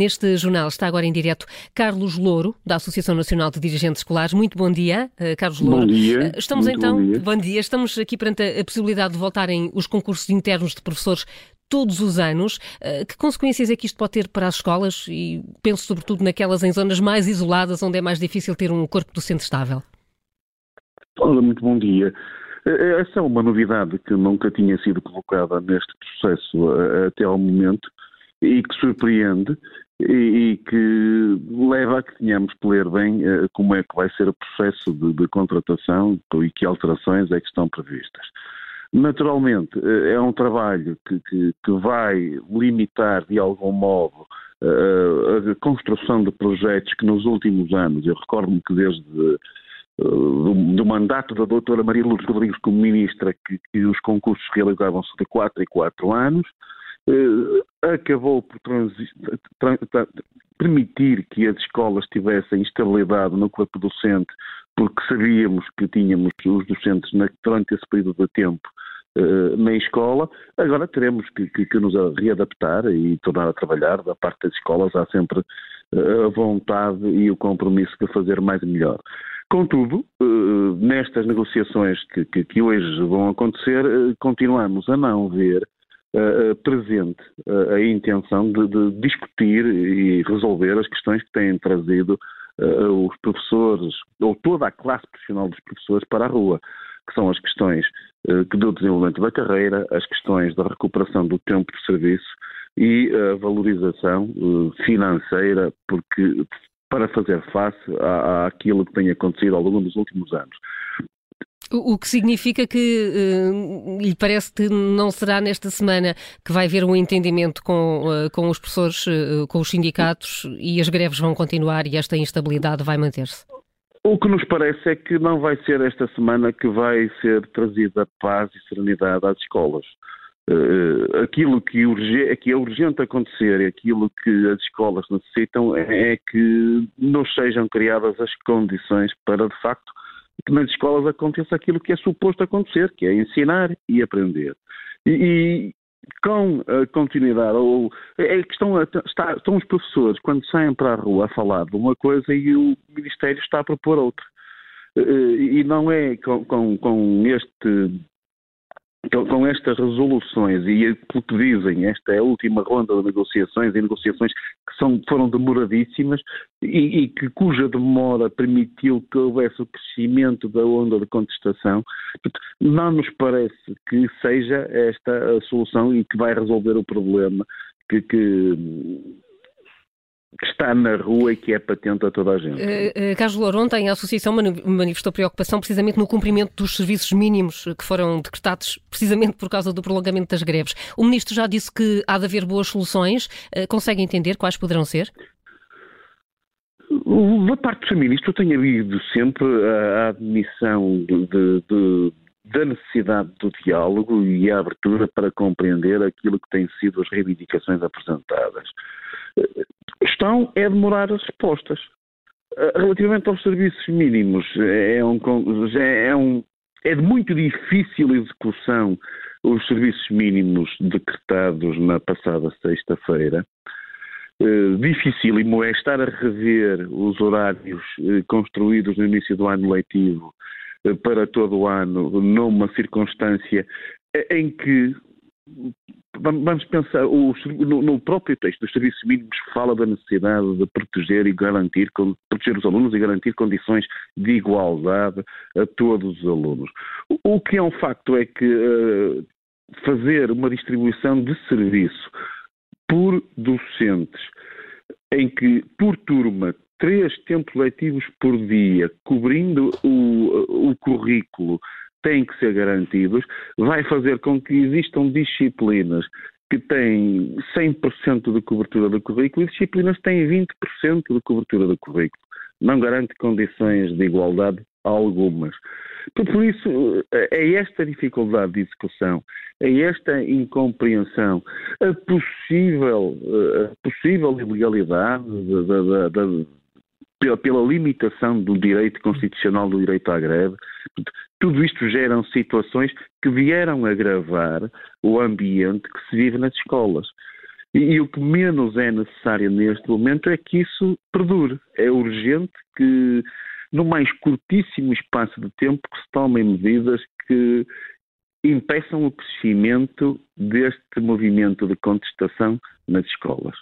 Neste jornal está agora em direto Carlos Louro, da Associação Nacional de Dirigentes Escolares. Muito bom dia, eh, Carlos Louro. Bom dia. Eh, estamos Muito então, bom dia. bom dia, estamos aqui perante a possibilidade de voltarem os concursos internos de professores todos os anos. Eh, Que consequências é que isto pode ter para as escolas? E penso sobretudo naquelas em zonas mais isoladas, onde é mais difícil ter um corpo docente estável. Olá, muito bom dia. Essa é uma novidade que nunca tinha sido colocada neste processo até ao momento e que surpreende e, e que leva a que tenhamos que ler bem eh, como é que vai ser o processo de, de contratação e que alterações é que estão previstas. Naturalmente, eh, é um trabalho que, que- que vai limitar de algum modo eh, a construção de projetos que nos últimos anos, eu recordo-me que desde do, do mandato da doutora Maria Lourdes Rodrigues como ministra, que, que os concursos realizavam-se de 4 em 4 anos, acabou por permitir que as escolas tivessem estabilidade no corpo docente, porque sabíamos que tínhamos os docentes na- durante esse período de tempo eh, na escola, agora teremos que, que- que nos readaptar e tornar a trabalhar. Da parte das escolas há sempre eh, a vontade e o compromisso de fazer mais e melhor. Contudo, eh, nestas negociações que, que- hoje vão acontecer, eh, continuamos a não ver eh, presente eh, a intenção de, de discutir e resolver as questões que têm trazido eh, os professores, ou toda a classe profissional dos professores, para a rua, que são as questões que do desenvolvimento da carreira, as questões da recuperação do tempo de serviço e a valorização financeira, porque para fazer face à- àquilo que tem acontecido ao longo dos últimos anos. O que significa que eh, lhe parece que não será nesta semana que vai haver um entendimento com, eh, com os professores, eh, com os sindicatos e as greves vão continuar e esta instabilidade vai manter-se? O que nos parece é que não vai ser esta semana que vai ser trazida paz e serenidade às escolas. Aquilo que, urge, que é urgente acontecer aquilo que as escolas necessitam é, é que nos sejam criadas as condições para, de facto, que nas escolas aconteça aquilo que é suposto acontecer, que é ensinar e aprender. E, e com a continuidade, ou é que estão, está- estão os professores, quando saem para a rua, a falar de uma coisa e o Ministério está a propor outra. E não é com, com- com este com, estas resoluções e pelo que dizem, esta é a última ronda de negociações e negociações que são, foram demoradíssimas e, e que cuja demora permitiu que houvesse o crescimento da onda de contestação. Não nos parece que seja esta a solução e que vai resolver o problema que, que- que está na rua e que é patente a toda a gente. Eh, eh, Carlos Louro, ontem a Associação mani- manifestou preocupação precisamente no cumprimento dos serviços mínimos que foram decretados precisamente por causa do prolongamento das greves. O Ministro já disse que há de haver boas soluções. Eh, Consegue entender quais poderão ser? Da parte dos ministros, eu tenho havido sempre a admissão de- de- de- da necessidade do diálogo e a abertura para compreender aquilo que têm sido as reivindicações apresentadas. A questão é demorar as respostas. Eh, Relativamente aos serviços mínimos, é, um, é, um, é de muito difícil execução os serviços mínimos decretados na passada sexta-feira. Eh, dificílimo é estar a rever os horários eh, construídos no início do ano letivo eh, para todo o ano, numa circunstância eh, em que vamos pensar, o no, no próprio texto dos serviços mínimos fala da necessidade de proteger e garantir, proteger os alunos e garantir condições de igualdade a todos os alunos. O, o que é um facto é que eh, fazer uma distribuição de serviço por docentes, em que, por turma, três tempos letivos por dia, cobrindo o, o currículo, têm que ser garantidos, vai fazer com que existam disciplinas que têm 100% de cobertura do currículo e disciplinas que têm 20% de cobertura do currículo. Não garante condições de igualdade algumas. Por por isso, é esta dificuldade de execução, é esta incompreensão, a possível, a possível ilegalidade da- da- da- da- pela, pela limitação do direito constitucional do direito à greve, tudo isto geram situações que vieram agravar o ambiente que se vive nas escolas. E, e, o que menos é necessário neste momento é que isso perdure. É urgente que, no mais curtíssimo espaço de tempo, que se tomem medidas que impeçam o crescimento deste movimento de contestação nas escolas.